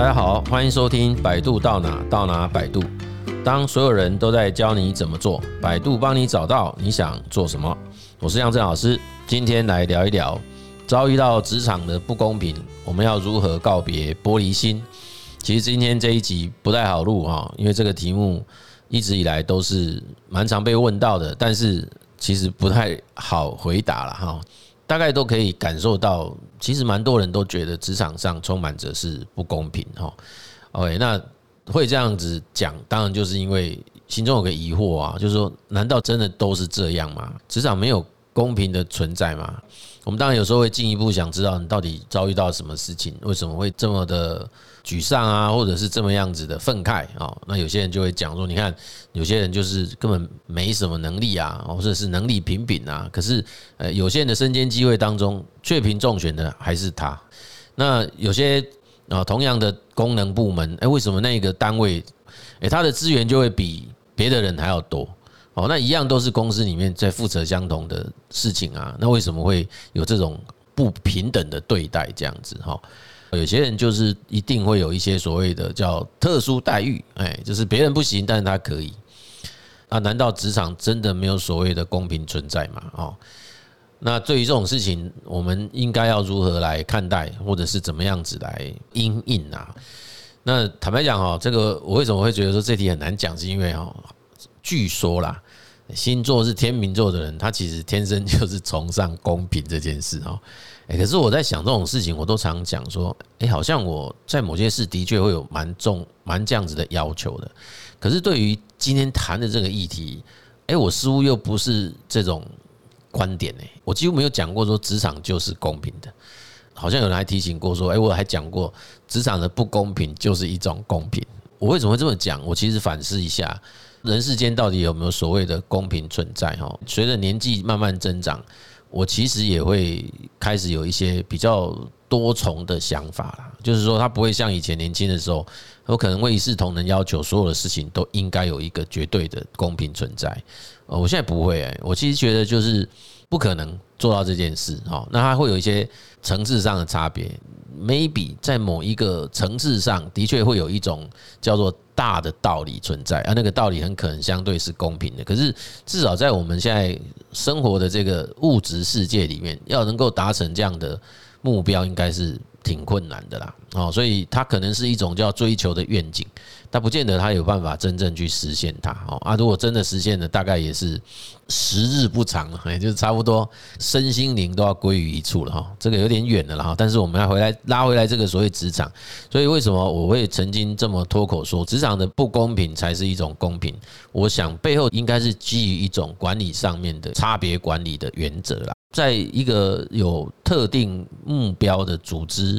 大家好，欢迎收听《百度到哪到哪百度》。当所有人都在教你怎么做，百度帮你找到你想做什么。我是杨振老师，今天来聊一聊遭遇到职场的不公平，我们要如何告别玻璃心？其实今天这一集不太好录哈，因为这个题目一直以来都是蛮常被问到的，但是其实不太好回答了哈。大概都可以感受到，其实蛮多人都觉得职场上充满着是不公平哈。OK，那会这样子讲，当然就是因为心中有个疑惑啊，就是说，难道真的都是这样吗？职场没有公平的存在嘛？我们当然有时候会进一步想知道，你到底遭遇到什么事情，为什么会这么的沮丧啊，或者是这么样子的愤慨啊？那有些人就会讲说，你看，有些人就是根本没什么能力啊，或者是能力平平啊，可是呃，有些人的身兼机会当中，却凭中选的还是他。那有些啊，同样的功能部门，哎，为什么那个单位，哎，他的资源就会比别的人还要多？哦，那一样都是公司里面在负责相同的事情啊，那为什么会有这种不平等的对待这样子？哈，有些人就是一定会有一些所谓的叫特殊待遇，哎，就是别人不行，但是他可以。那难道职场真的没有所谓的公平存在吗？哦，那对于这种事情，我们应该要如何来看待，或者是怎么样子来应应啊？那坦白讲哈，这个我为什么会觉得说这题很难讲，是因为哈。据说啦，星座是天秤座的人，他其实天生就是崇尚公平这件事哦。哎，可是我在想这种事情，我都常讲说，哎，好像我在某些事的确会有蛮重、蛮这样子的要求的。可是对于今天谈的这个议题，哎，我似乎又不是这种观点哎。我几乎没有讲过说职场就是公平的，好像有人还提醒过说，哎，我还讲过职场的不公平就是一种公平。我为什么会这么讲？我其实反思一下。人世间到底有没有所谓的公平存在？哈，随着年纪慢慢增长，我其实也会开始有一些比较多重的想法啦。就是说，他不会像以前年轻的时候，我可能会一视同仁，要求所有的事情都应该有一个绝对的公平存在。我现在不会哎，我其实觉得就是不可能做到这件事。哈，那它会有一些层次上的差别。maybe 在某一个层次上的确会有一种叫做大的道理存在，而那个道理很可能相对是公平的。可是至少在我们现在生活的这个物质世界里面，要能够达成这样的目标，应该是挺困难的啦。哦，所以它可能是一种叫追求的愿景，但不见得它有办法真正去实现它。哦啊，如果真的实现了，大概也是时日不长，也就是差不多身心灵都要归于一处了哈。这个有点远的了啦，但是我们要回来拉回来这个所谓职场，所以为什么我会曾经这么脱口说职场的不公平才是一种公平？我想背后应该是基于一种管理上面的差别管理的原则啦。在一个有特定目标的组织。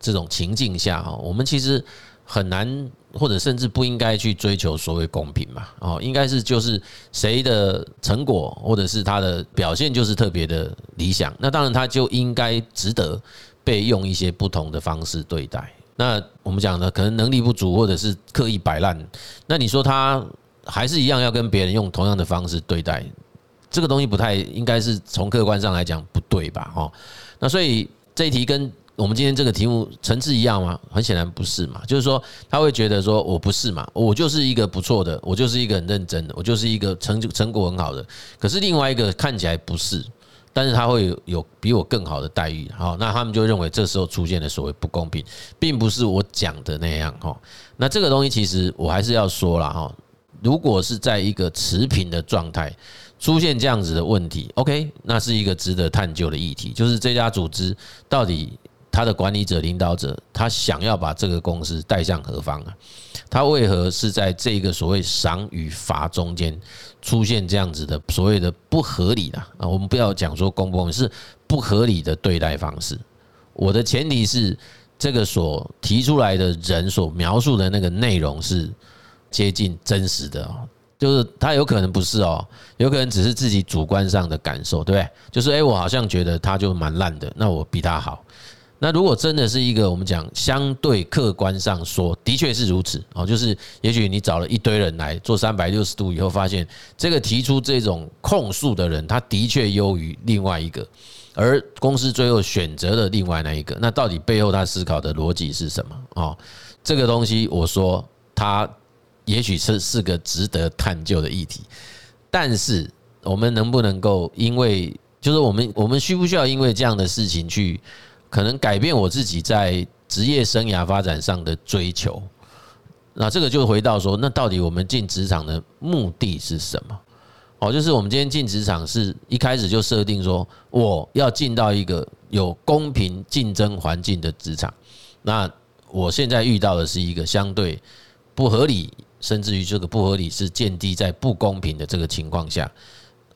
这种情境下哈，我们其实很难，或者甚至不应该去追求所谓公平嘛。哦，应该是就是谁的成果或者是他的表现就是特别的理想，那当然他就应该值得被用一些不同的方式对待。那我们讲的可能能力不足或者是刻意摆烂，那你说他还是一样要跟别人用同样的方式对待，这个东西不太应该是从客观上来讲不对吧？哦，那所以这一题跟。我们今天这个题目层次一样吗？很显然不是嘛。就是说，他会觉得说，我不是嘛，我就是一个不错的，我就是一个很认真的，我就是一个成就成果很好的。可是另外一个看起来不是，但是他会有比我更好的待遇。好，那他们就认为这时候出现了所谓不公平，并不是我讲的那样哈。那这个东西其实我还是要说了哈。如果是在一个持平的状态出现这样子的问题，OK，那是一个值得探究的议题，就是这家组织到底。他的管理者、领导者，他想要把这个公司带向何方啊？他为何是在这个所谓赏与罚中间出现这样子的所谓的不合理的啊？我们不要讲说公不公，是不合理的对待方式。我的前提是，这个所提出来的人所描述的那个内容是接近真实的哦，就是他有可能不是哦，有可能只是自己主观上的感受，对不对？就是诶，我好像觉得他就蛮烂的，那我比他好。那如果真的是一个我们讲相对客观上说，的确是如此哦，就是也许你找了一堆人来做三百六十度以后，发现这个提出这种控诉的人，他的确优于另外一个，而公司最后选择了另外那一个，那到底背后他思考的逻辑是什么？哦，这个东西我说他也许是是个值得探究的议题，但是我们能不能够因为就是我们我们需不需要因为这样的事情去可能改变我自己在职业生涯发展上的追求？那这个就回到说，那到底我们进职场的目的是什么？哦，就是我们今天进职场是一开始就设定说，我要进到一个有公平竞争环境的职场。那我现在遇到的是一个相对不合理，甚至于这个不合理是建立在不公平的这个情况下。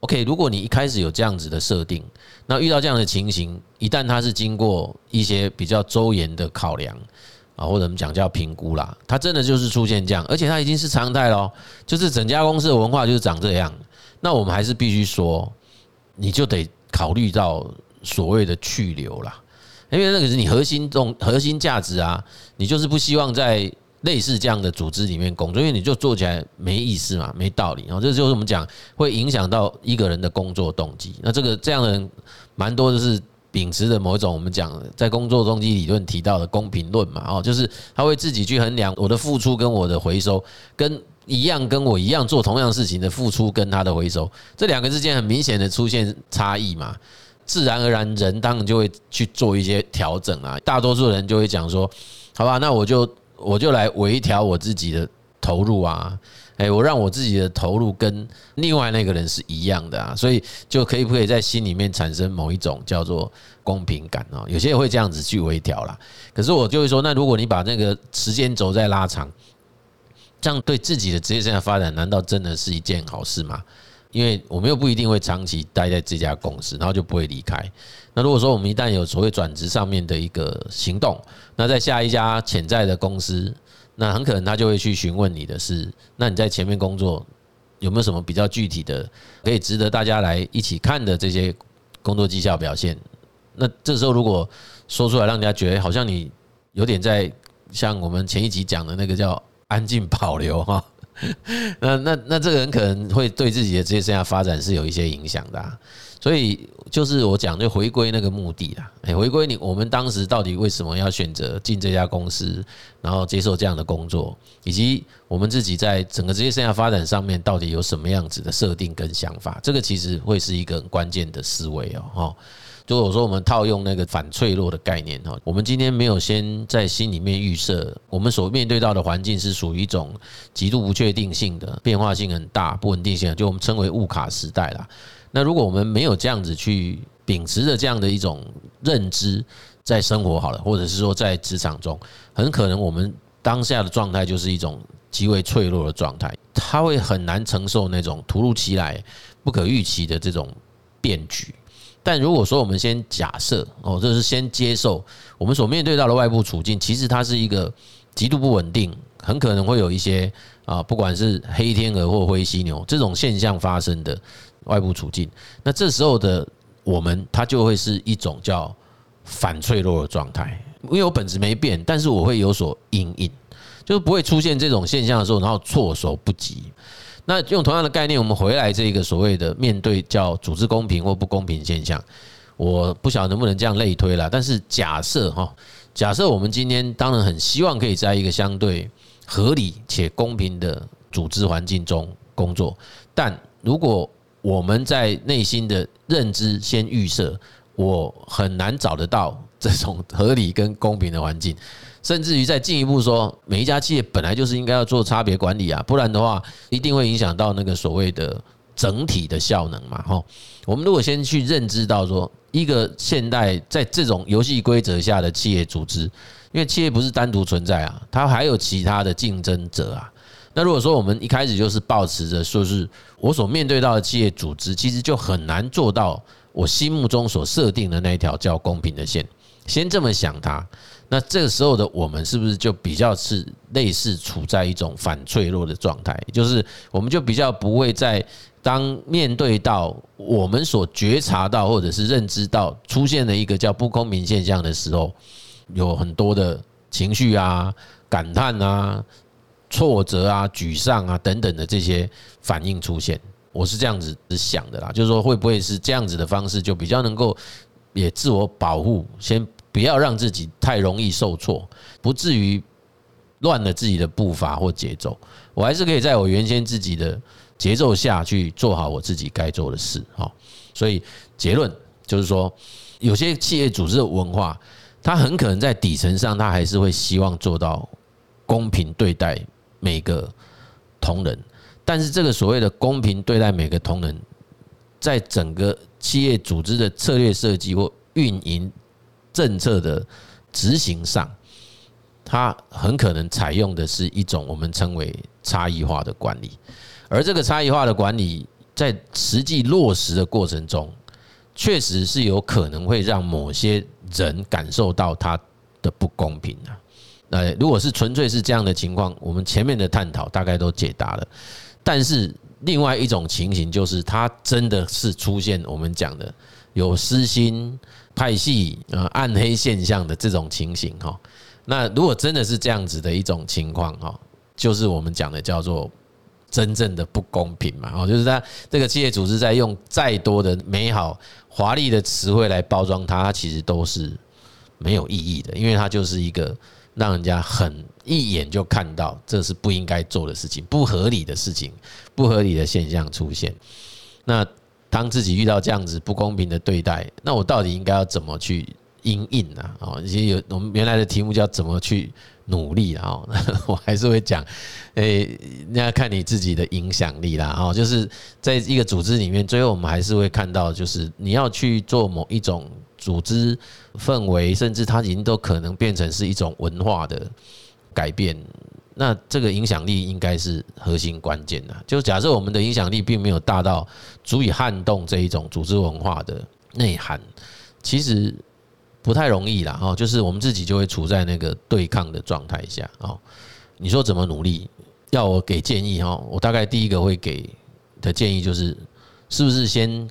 OK，如果你一开始有这样子的设定，那遇到这样的情形，一旦它是经过一些比较周延的考量啊，或者我们讲叫评估啦，它真的就是出现这样，而且它已经是常态咯，就是整家公司的文化就是长这样。那我们还是必须说，你就得考虑到所谓的去留啦，因为那个是你核心中核心价值啊，你就是不希望在类似这样的组织里面工作，因为你就做起来没意思嘛，没道理。然后这就是我们讲会影响到一个人的工作动机。那这个这样的人蛮多的是秉持的某一种我们讲在工作动机理论提到的公平论嘛，哦，就是他会自己去衡量我的付出跟我的回收跟。一样跟我一样做同样事情的付出跟他的回收，这两个之间很明显的出现差异嘛，自然而然人当然就会去做一些调整啊。大多数人就会讲说，好吧，那我就我就来微调我自己的投入啊，诶，我让我自己的投入跟另外那个人是一样的啊，所以就可以不可以在心里面产生某一种叫做公平感哦？有些人会这样子去微调啦。可是我就会说，那如果你把那个时间轴再拉长。这样对自己的职业生涯发展，难道真的是一件好事吗？因为我们又不一定会长期待在这家公司，然后就不会离开。那如果说我们一旦有所谓转职上面的一个行动，那在下一家潜在的公司，那很可能他就会去询问你的是：那你在前面工作有没有什么比较具体的可以值得大家来一起看的这些工作绩效表现？那这时候如果说出来，让人家觉得好像你有点在像我们前一集讲的那个叫。安静保留哈，那那那这个人可能会对自己的职业生涯发展是有一些影响的，所以就是我讲就回归那个目的啦，哎，回归你我们当时到底为什么要选择进这家公司，然后接受这样的工作，以及我们自己在整个职业生涯发展上面到底有什么样子的设定跟想法，这个其实会是一个很关键的思维哦，哈。就我说，我们套用那个反脆弱的概念哈，我们今天没有先在心里面预设，我们所面对到的环境是属于一种极度不确定性的、变化性很大、不稳定性，就我们称为物卡时代啦。那如果我们没有这样子去秉持着这样的一种认知，在生活好了，或者是说在职场中，很可能我们当下的状态就是一种极为脆弱的状态，它会很难承受那种突如其来、不可预期的这种变局。但如果说我们先假设哦，这是先接受我们所面对到的外部处境，其实它是一个极度不稳定，很可能会有一些啊，不管是黑天鹅或灰犀牛这种现象发生的外部处境，那这时候的我们，它就会是一种叫反脆弱的状态，因为我本质没变，但是我会有所阴影，就是不会出现这种现象的时候，然后措手不及。那用同样的概念，我们回来这个所谓的面对叫组织公平或不公平现象，我不晓得能不能这样类推了。但是假设哈，假设我们今天当然很希望可以在一个相对合理且公平的组织环境中工作，但如果我们在内心的认知先预设，我很难找得到这种合理跟公平的环境。甚至于再进一步说，每一家企业本来就是应该要做差别管理啊，不然的话一定会影响到那个所谓的整体的效能嘛。吼，我们如果先去认知到说，一个现代在这种游戏规则下的企业组织，因为企业不是单独存在啊，它还有其他的竞争者啊。那如果说我们一开始就是抱持着说是我所面对到的企业组织，其实就很难做到我心目中所设定的那一条叫公平的线。先这么想他。那这个时候的我们是不是就比较是类似处在一种反脆弱的状态？就是我们就比较不会在当面对到我们所觉察到或者是认知到出现了一个叫不公平现象的时候，有很多的情绪啊、感叹啊、挫折啊、沮丧啊等等的这些反应出现。我是这样子想的啦，就是说会不会是这样子的方式就比较能够。也自我保护，先不要让自己太容易受挫，不至于乱了自己的步伐或节奏。我还是可以在我原先自己的节奏下去做好我自己该做的事。好，所以结论就是说，有些企业组织的文化，它很可能在底层上，它还是会希望做到公平对待每个同仁。但是这个所谓的公平对待每个同仁，在整个企业组织的策略设计或运营政策的执行上，它很可能采用的是一种我们称为差异化的管理，而这个差异化的管理在实际落实的过程中，确实是有可能会让某些人感受到它的不公平啊。那如果是纯粹是这样的情况，我们前面的探讨大概都解答了。但是另外一种情形就是，它真的是出现我们讲的有私心派系啊、暗黑现象的这种情形哈。那如果真的是这样子的一种情况哈，就是我们讲的叫做真正的不公平嘛。哦，就是它这个企业组织在用再多的美好华丽的词汇来包装，它其实都是没有意义的，因为它就是一个。让人家很一眼就看到这是不应该做的事情，不合理的事情，不合理的现象出现。那当自己遇到这样子不公平的对待，那我到底应该要怎么去应应呢？哦，其实有我们原来的题目叫怎么去努力啊？我还是会讲，诶，那要看你自己的影响力啦。哦，就是在一个组织里面，最后我们还是会看到，就是你要去做某一种。组织氛围，甚至它已经都可能变成是一种文化的改变。那这个影响力应该是核心关键的。就假设我们的影响力并没有大到足以撼动这一种组织文化的内涵，其实不太容易啦。哦，就是我们自己就会处在那个对抗的状态下。哦，你说怎么努力？要我给建议哈？我大概第一个会给的建议就是，是不是先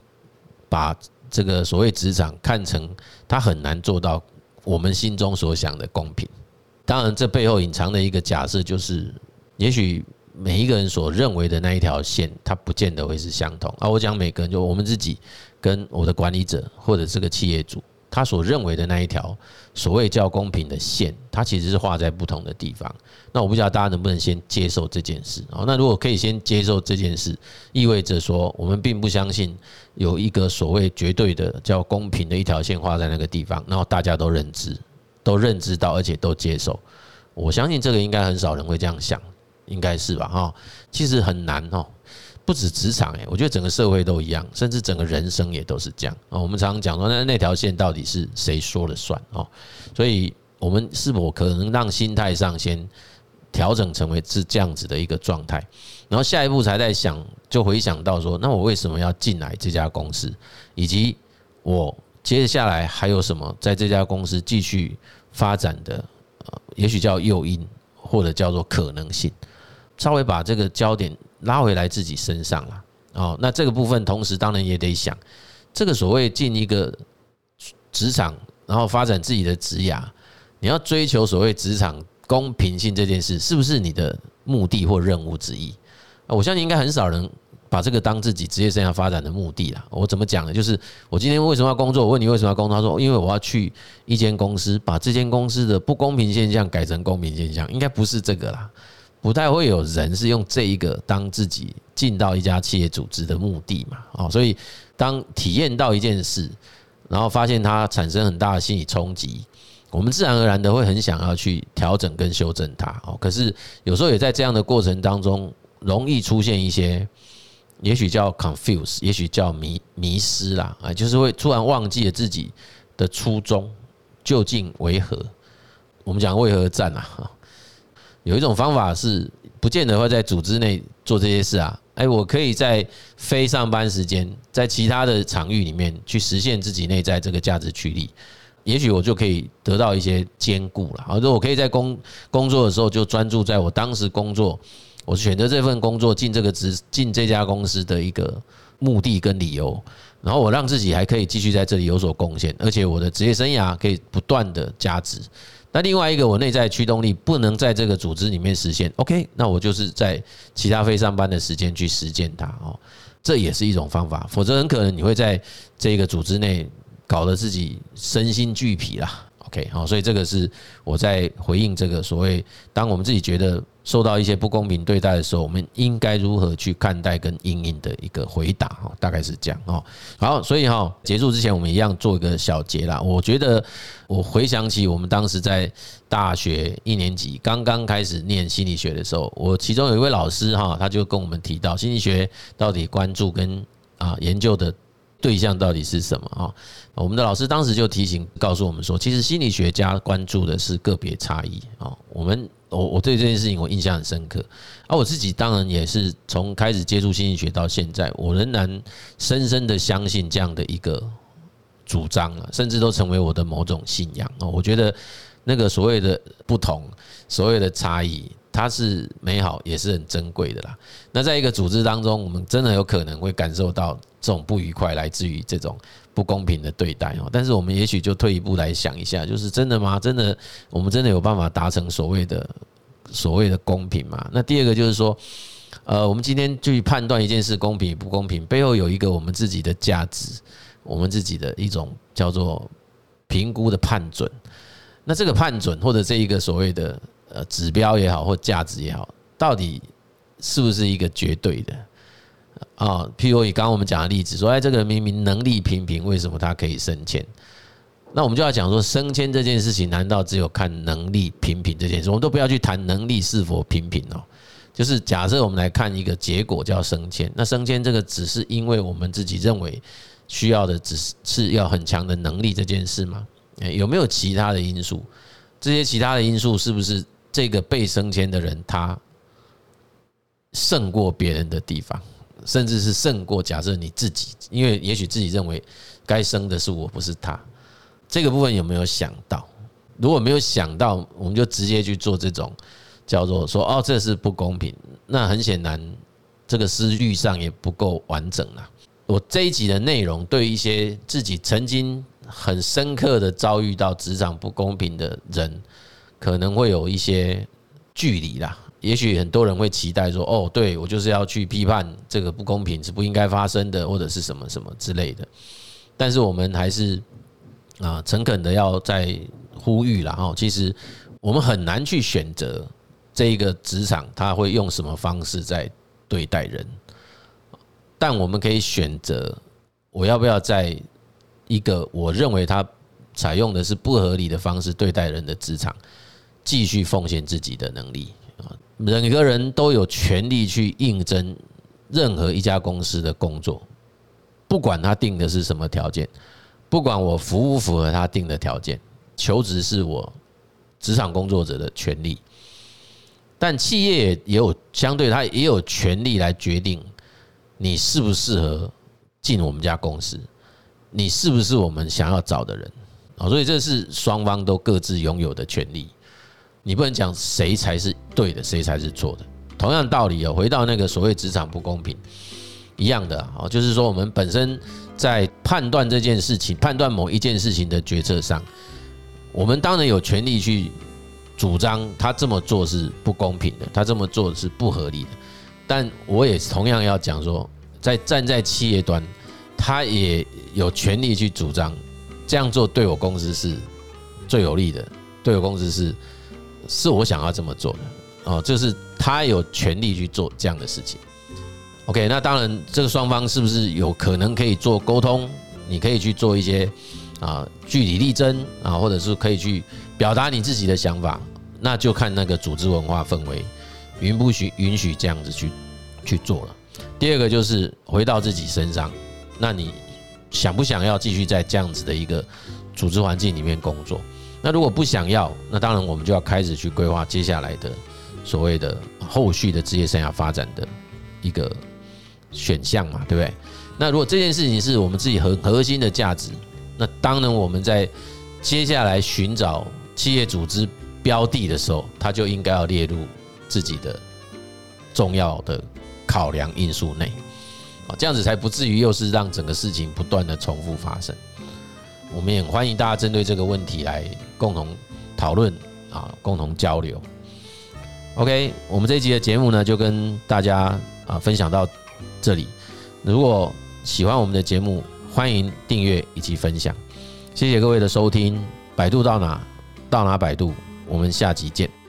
把。这个所谓职场看成他很难做到我们心中所想的公平。当然，这背后隐藏的一个假设就是，也许每一个人所认为的那一条线，它不见得会是相同。啊，我讲每个人，就我们自己跟我的管理者或者这个企业主。他所认为的那一条所谓叫公平的线，它其实是画在不同的地方。那我不知道大家能不能先接受这件事。那如果可以先接受这件事，意味着说我们并不相信有一个所谓绝对的叫公平的一条线画在那个地方，然后大家都认知、都认知到，而且都接受。我相信这个应该很少人会这样想，应该是吧？哈，其实很难哦。不止职场诶，我觉得整个社会都一样，甚至整个人生也都是这样啊。我们常常讲说，那那条线到底是谁说了算哦？所以，我们是否可能让心态上先调整成为是这样子的一个状态，然后下一步才在想，就回想到说，那我为什么要进来这家公司，以及我接下来还有什么在这家公司继续发展的，也许叫诱因，或者叫做可能性，稍微把这个焦点。拉回来自己身上了哦，那这个部分同时当然也得想，这个所谓进一个职场，然后发展自己的职涯，你要追求所谓职场公平性这件事，是不是你的目的或任务之一？我相信应该很少人把这个当自己职业生涯发展的目的了。我怎么讲呢？就是我今天为什么要工作？我问你为什么要工作？他说因为我要去一间公司，把这间公司的不公平现象改成公平现象，应该不是这个啦。不太会有人是用这一个当自己进到一家企业组织的目的嘛？哦，所以当体验到一件事，然后发现它产生很大的心理冲击，我们自然而然的会很想要去调整跟修正它。哦，可是有时候也在这样的过程当中，容易出现一些，也许叫 confuse，也许叫迷迷失啦，啊，就是会突然忘记了自己的初衷究竟为何。我们讲为何战啊？有一种方法是不见得会在组织内做这些事啊，哎，我可以在非上班时间，在其他的场域里面去实现自己内在这个价值驱力，也许我就可以得到一些兼顾了。好，说我可以在工工作的时候就专注在我当时工作，我选择这份工作进这个职进这家公司的一个目的跟理由，然后我让自己还可以继续在这里有所贡献，而且我的职业生涯可以不断的加值。那另外一个，我内在驱动力不能在这个组织里面实现，OK，那我就是在其他非上班的时间去实践它哦，这也是一种方法。否则很可能你会在这个组织内搞得自己身心俱疲啦。OK，好，所以这个是我在回应这个所谓，当我们自己觉得受到一些不公平对待的时候，我们应该如何去看待跟应应的一个回答，哈，大概是这样，哦。好，所以哈，结束之前我们一样做一个小结啦。我觉得我回想起我们当时在大学一年级刚刚开始念心理学的时候，我其中有一位老师哈，他就跟我们提到心理学到底关注跟啊研究的。对象到底是什么啊？我们的老师当时就提醒告诉我们说，其实心理学家关注的是个别差异啊。我们我我对这件事情我印象很深刻，而我自己当然也是从开始接触心理学到现在，我仍然深深的相信这样的一个主张了，甚至都成为我的某种信仰啊。我觉得那个所谓的不同，所谓的差异。它是美好，也是很珍贵的啦。那在一个组织当中，我们真的有可能会感受到这种不愉快，来自于这种不公平的对待哦。但是我们也许就退一步来想一下，就是真的吗？真的，我们真的有办法达成所谓的所谓的公平吗？那第二个就是说，呃，我们今天去判断一件事公平与不公平，背后有一个我们自己的价值，我们自己的一种叫做评估的判准。那这个判准或者这一个所谓的。呃，指标也好，或价值也好，到底是不是一个绝对的啊？譬如以刚刚我们讲的例子，说，哎，这个人明明能力平平，为什么他可以升迁？那我们就要讲说，升迁这件事情，难道只有看能力平平这件事？我们都不要去谈能力是否平平哦。就是假设我们来看一个结果叫升迁，那升迁这个只是因为我们自己认为需要的，只是是要很强的能力这件事吗？有没有其他的因素？这些其他的因素是不是？这个被升迁的人，他胜过别人的地方，甚至是胜过假设你自己，因为也许自己认为该生的是我，不是他。这个部分有没有想到？如果没有想到，我们就直接去做这种叫做说哦，这是不公平。那很显然，这个思虑上也不够完整了。我这一集的内容，对一些自己曾经很深刻的遭遇到职场不公平的人。可能会有一些距离啦，也许很多人会期待说：“哦，对，我就是要去批判这个不公平是不应该发生的，或者是什么什么之类的。”但是我们还是啊，诚恳的要再呼吁了哈，其实我们很难去选择这一个职场他会用什么方式在对待人，但我们可以选择我要不要在一个我认为他采用的是不合理的方式对待人的职场。继续奉献自己的能力！每个人都有权利去应征任何一家公司的工作，不管他定的是什么条件，不管我符不符合他定的条件，求职是我职场工作者的权利。但企业也有相对，他也有权利来决定你适不适合进我们家公司，你是不是我们想要找的人啊？所以这是双方都各自拥有的权利。你不能讲谁才是对的，谁才是错的。同样道理哦，回到那个所谓职场不公平一样的哦，就是说我们本身在判断这件事情、判断某一件事情的决策上，我们当然有权利去主张他这么做是不公平的，他这么做是不合理的。但我也同样要讲说，在站在企业端，他也有权利去主张这样做对我公司是最有利的，对我公司是。是我想要这么做的哦，就是他有权利去做这样的事情。OK，那当然，这个双方是不是有可能可以做沟通？你可以去做一些啊据理力争啊，或者是可以去表达你自己的想法，那就看那个组织文化氛围允不许允许这样子去去做了。第二个就是回到自己身上，那你想不想要继续在这样子的一个组织环境里面工作？那如果不想要，那当然我们就要开始去规划接下来的所谓的后续的职业生涯发展的一个选项嘛，对不对？那如果这件事情是我们自己核核心的价值，那当然我们在接下来寻找企业组织标的的时候，它就应该要列入自己的重要的考量因素内，啊，这样子才不至于又是让整个事情不断的重复发生。我们也欢迎大家针对这个问题来共同讨论啊，共同交流。OK，我们这一集的节目呢，就跟大家啊分享到这里。如果喜欢我们的节目，欢迎订阅以及分享。谢谢各位的收听，百度到哪到哪百度，我们下集见。